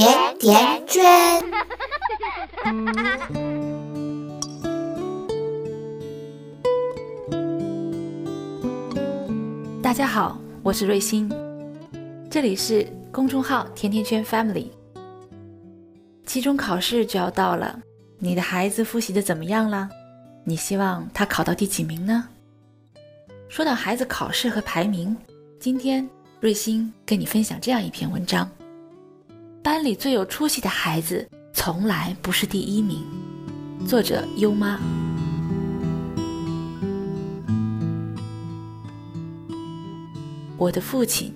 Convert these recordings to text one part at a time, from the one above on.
甜甜圈。大家好，我是瑞欣，这里是公众号甜甜圈 Family。期中考试就要到了，你的孩子复习的怎么样了？你希望他考到第几名呢？说到孩子考试和排名，今天瑞欣跟你分享这样一篇文章：班里最有出息的孩子从来不是第一名。作者优妈。我的父亲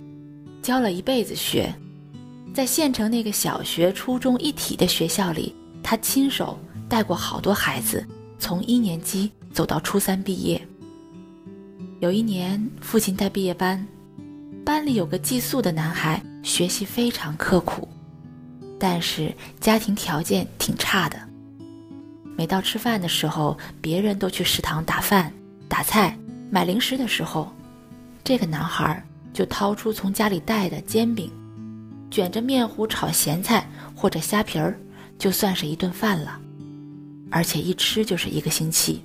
教了一辈子学，在县城那个小学、初中一体的学校里，他亲手带过好多孩子，从一年级走到初三毕业。有一年，父亲带毕业班，班里有个寄宿的男孩，学习非常刻苦，但是家庭条件挺差的。每到吃饭的时候，别人都去食堂打饭、打菜、买零食的时候，这个男孩。就掏出从家里带的煎饼，卷着面糊炒咸菜或者虾皮儿，就算是一顿饭了，而且一吃就是一个星期。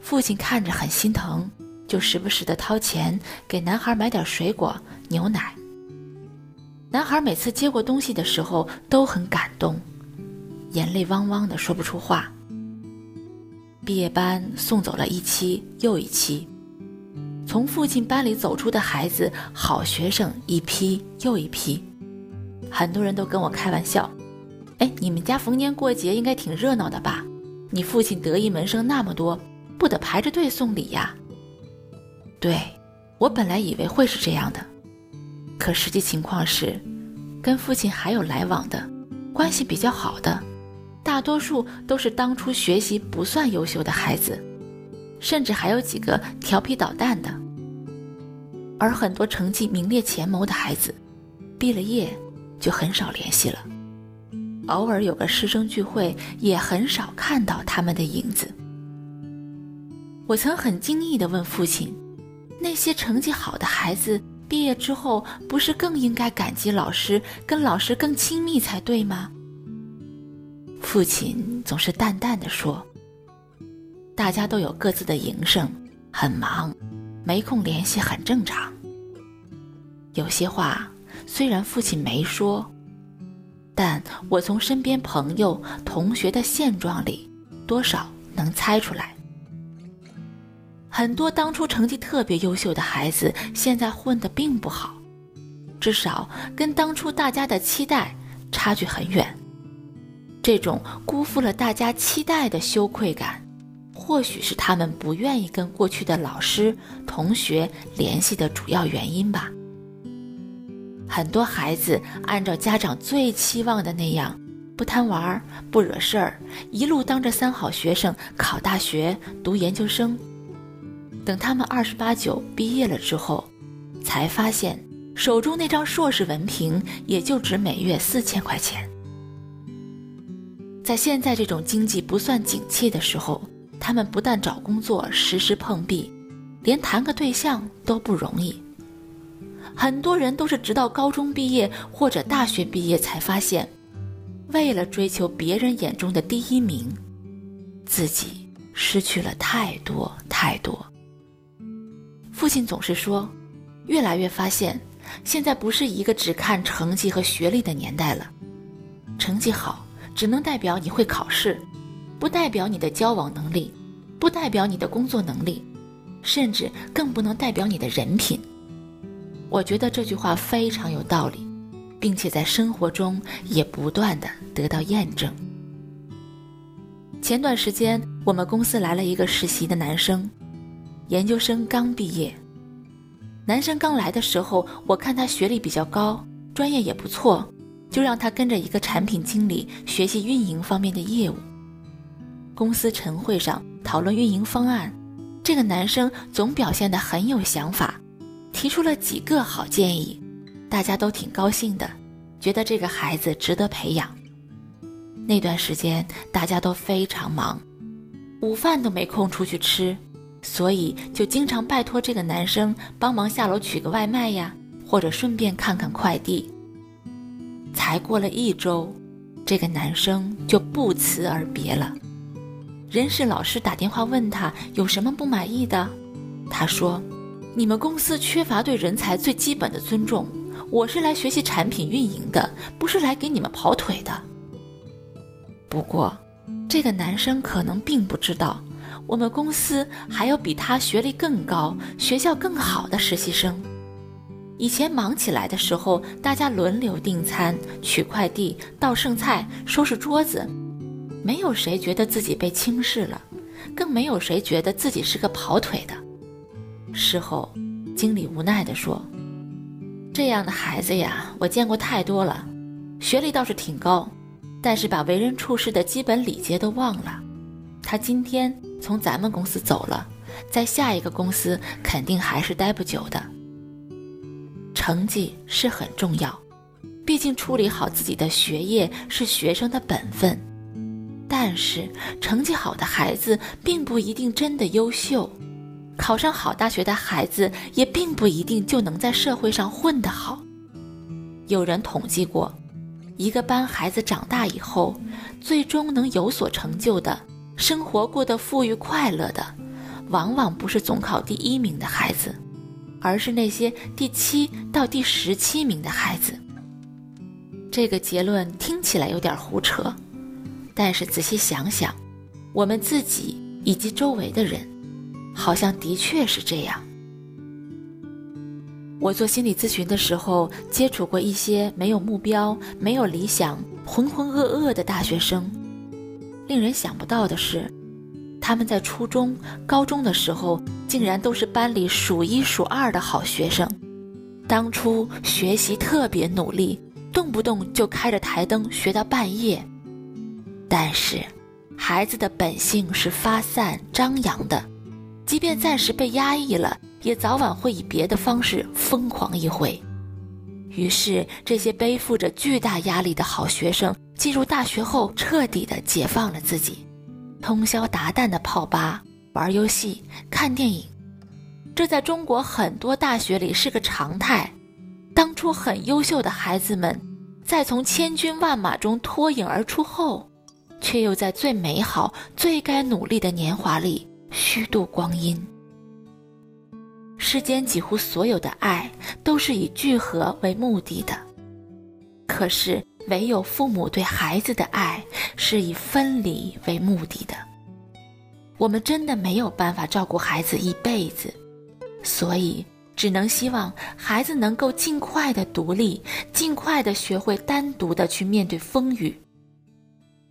父亲看着很心疼，就时不时的掏钱给男孩买点水果、牛奶。男孩每次接过东西的时候都很感动，眼泪汪汪的说不出话。毕业班送走了一期又一期。从父亲班里走出的孩子，好学生一批又一批，很多人都跟我开玩笑：“哎，你们家逢年过节应该挺热闹的吧？你父亲得意门生那么多，不得排着队送礼呀？”对，我本来以为会是这样的，可实际情况是，跟父亲还有来往的，关系比较好的，大多数都是当初学习不算优秀的孩子。甚至还有几个调皮捣蛋的，而很多成绩名列前茅的孩子，毕了业就很少联系了，偶尔有个师生聚会，也很少看到他们的影子。我曾很惊异地问父亲：“那些成绩好的孩子毕业之后，不是更应该感激老师，跟老师更亲密才对吗？”父亲总是淡淡的说。大家都有各自的营生，很忙，没空联系很正常。有些话虽然父亲没说，但我从身边朋友、同学的现状里，多少能猜出来。很多当初成绩特别优秀的孩子，现在混得并不好，至少跟当初大家的期待差距很远。这种辜负了大家期待的羞愧感。或许是他们不愿意跟过去的老师、同学联系的主要原因吧。很多孩子按照家长最期望的那样，不贪玩、不惹事儿，一路当着三好学生考大学、读研究生。等他们二十八九毕业了之后，才发现手中那张硕士文凭也就值每月四千块钱。在现在这种经济不算景气的时候。他们不但找工作时时碰壁，连谈个对象都不容易。很多人都是直到高中毕业或者大学毕业才发现，为了追求别人眼中的第一名，自己失去了太多太多。父亲总是说，越来越发现，现在不是一个只看成绩和学历的年代了。成绩好只能代表你会考试。不代表你的交往能力，不代表你的工作能力，甚至更不能代表你的人品。我觉得这句话非常有道理，并且在生活中也不断的得到验证。前段时间，我们公司来了一个实习的男生，研究生刚毕业。男生刚来的时候，我看他学历比较高，专业也不错，就让他跟着一个产品经理学习运营方面的业务。公司晨会上讨论运营方案，这个男生总表现得很有想法，提出了几个好建议，大家都挺高兴的，觉得这个孩子值得培养。那段时间大家都非常忙，午饭都没空出去吃，所以就经常拜托这个男生帮忙下楼取个外卖呀，或者顺便看看快递。才过了一周，这个男生就不辞而别了。人事老师打电话问他有什么不满意的，他说：“你们公司缺乏对人才最基本的尊重。我是来学习产品运营的，不是来给你们跑腿的。”不过，这个男生可能并不知道。我们公司还有比他学历更高、学校更好的实习生。以前忙起来的时候，大家轮流订餐、取快递、倒剩菜、收拾桌子，没有谁觉得自己被轻视了，更没有谁觉得自己是个跑腿的。事后，经理无奈地说：“这样的孩子呀，我见过太多了，学历倒是挺高，但是把为人处事的基本礼节都忘了。他今天。”从咱们公司走了，在下一个公司肯定还是待不久的。成绩是很重要，毕竟处理好自己的学业是学生的本分。但是成绩好的孩子并不一定真的优秀，考上好大学的孩子也并不一定就能在社会上混得好。有人统计过，一个班孩子长大以后，最终能有所成就的。生活过得富裕快乐的，往往不是总考第一名的孩子，而是那些第七到第十七名的孩子。这个结论听起来有点胡扯，但是仔细想想，我们自己以及周围的人，好像的确是这样。我做心理咨询的时候，接触过一些没有目标、没有理想、浑浑噩噩的大学生。令人想不到的是，他们在初中、高中的时候，竟然都是班里数一数二的好学生。当初学习特别努力，动不动就开着台灯学到半夜。但是，孩子的本性是发散张扬的，即便暂时被压抑了，也早晚会以别的方式疯狂一回。于是，这些背负着巨大压力的好学生。进入大学后，彻底的解放了自己，通宵达旦的泡吧、玩游戏、看电影，这在中国很多大学里是个常态。当初很优秀的孩子们，在从千军万马中脱颖而出后，却又在最美好、最该努力的年华里虚度光阴。世间几乎所有的爱，都是以聚合为目的的，可是。唯有父母对孩子的爱是以分离为目的的。我们真的没有办法照顾孩子一辈子，所以只能希望孩子能够尽快的独立，尽快的学会单独的去面对风雨。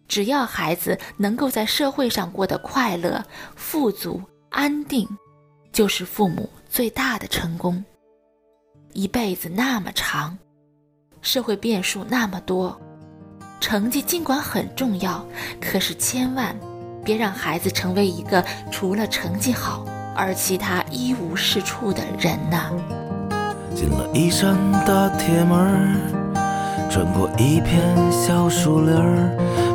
只要孩子能够在社会上过得快乐、富足、安定，就是父母最大的成功。一辈子那么长。社会变数那么多，成绩尽管很重要，可是千万别让孩子成为一个除了成绩好而其他一无是处的人呐。进了一扇大铁门，穿过一片小树林，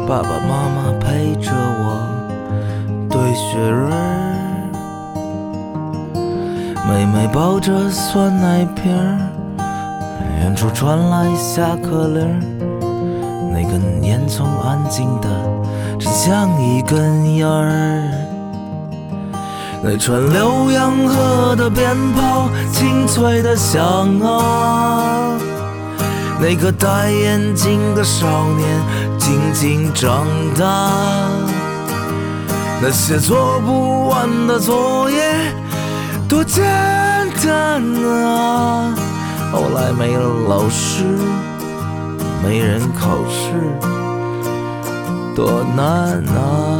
爸爸妈妈陪着我堆雪人，妹妹抱着酸奶瓶儿。远处传来下课铃儿，那根烟囱安静的，像一根烟儿。那串浏阳河的鞭炮，清脆的响啊。那个戴眼镜的少年，静静长大。那些做不完的作业，多简单啊。后来没了老师，没人考试，多难啊！